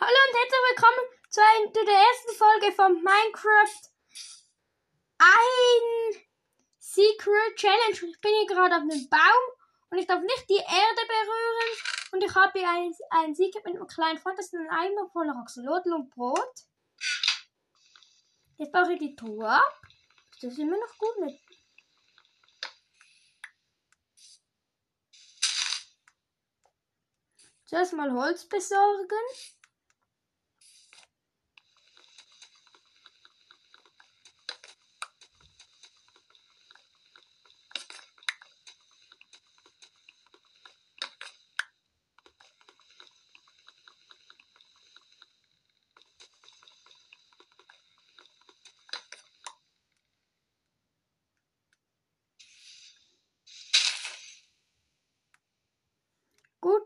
Hallo und herzlich willkommen zu, ein, zu der ersten Folge von Minecraft. Ein Secret Challenge. Ich bin hier gerade auf einem Baum und ich darf nicht die Erde berühren. Und ich habe hier ein, ein Secret mit einem kleinen Freund. Das ist ein Eimer voller Axolotl und Brot. Jetzt baue ich die Truhe ab. Das ist immer noch gut mit. Zuerst mal Holz besorgen.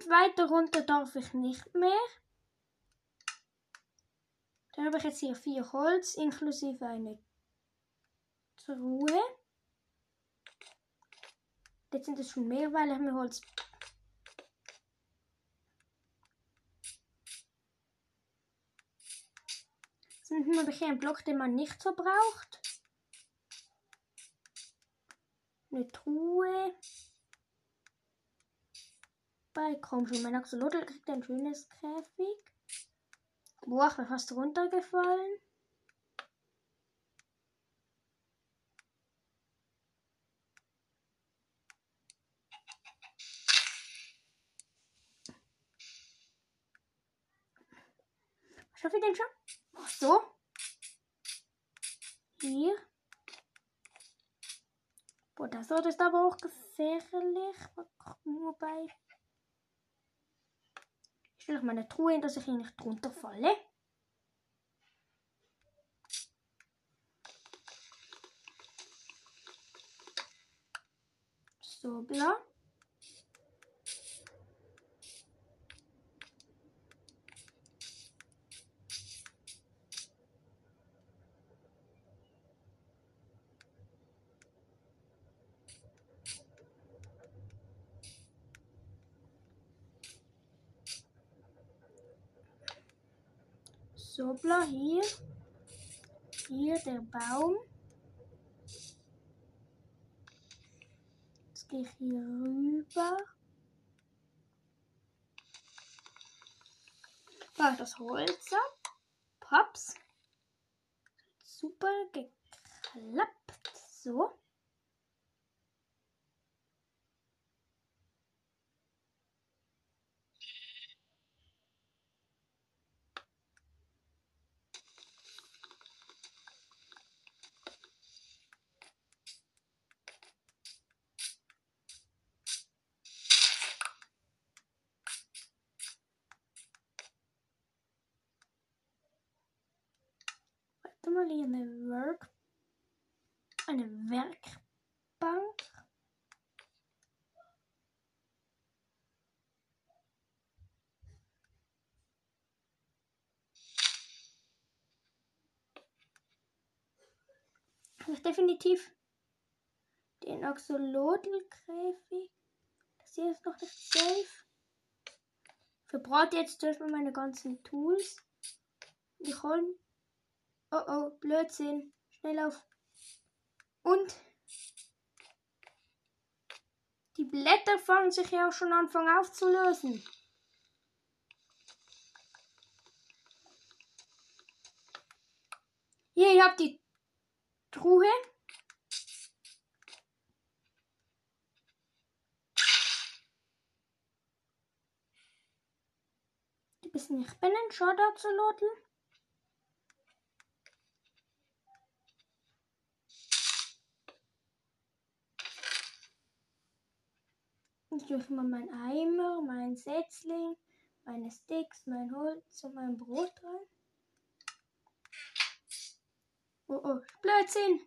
Weiter runter darf ich nicht mehr. Dann habe ich jetzt hier vier Holz, inklusive eine Truhe. Jetzt sind es schon mehr, weil ich mir Holz... Dann habe ich hier einen Block, den man nicht so braucht. Eine Truhe bei. Komm schon, mein Axolotl kriegt ein schönes Käfig. Boah, ich bin fast runtergefallen. Schaffe ich den schon? Ach so. Hier. Boah, das ist aber auch gefährlich. Wobei. Ich stelle meine Truhe hin, dass ich hier nicht drunter falle. So, bla. So, bla, hier. Hier der Baum. Jetzt gehe ich hier rüber. Mach das Holz ab. Pops. Super geklappt. So. Hier eine Work. Eine Werkbank. Ich muss definitiv den Axolotl-Käfig. Das hier ist noch nicht safe. Verbrate jetzt erstmal meine ganzen Tools. Ich hole Oh oh, Blödsinn. Schnell auf. Und die Blätter fangen sich ja auch schon anfangen aufzulösen. Hier, ihr habt die Truhe. Du bist nicht binnen, schau da zu loteln. Ich tue mal meinen Eimer, meinen Setzling, meine Sticks, mein Holz und mein Brot rein. Oh oh, Blödsinn!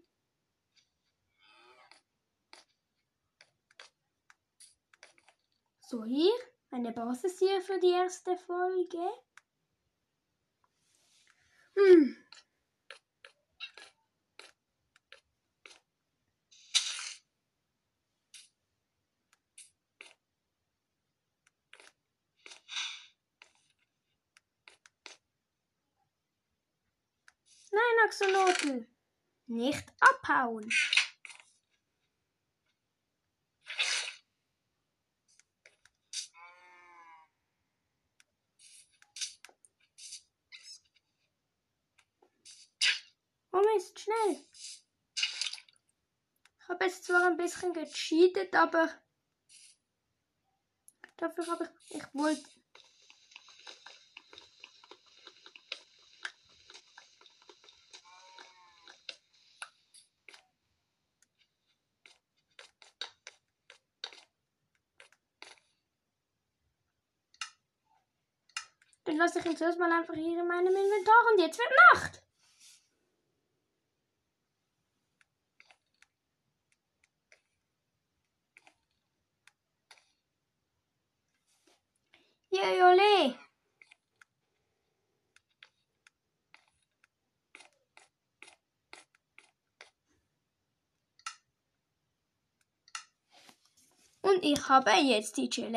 So, hier eine Basis hier für die erste Folge. Hm. Nein, Axolotl. Nicht abhauen. Oh Mist, schnell. Ich habe jetzt zwar ein bisschen gecheatet, aber dafür habe ich, ich wollte Dann lasse ich ihn zuerst mal einfach hier in meinem Inventar und jetzt wird Nacht. Jole. Und ich habe jetzt die Challenge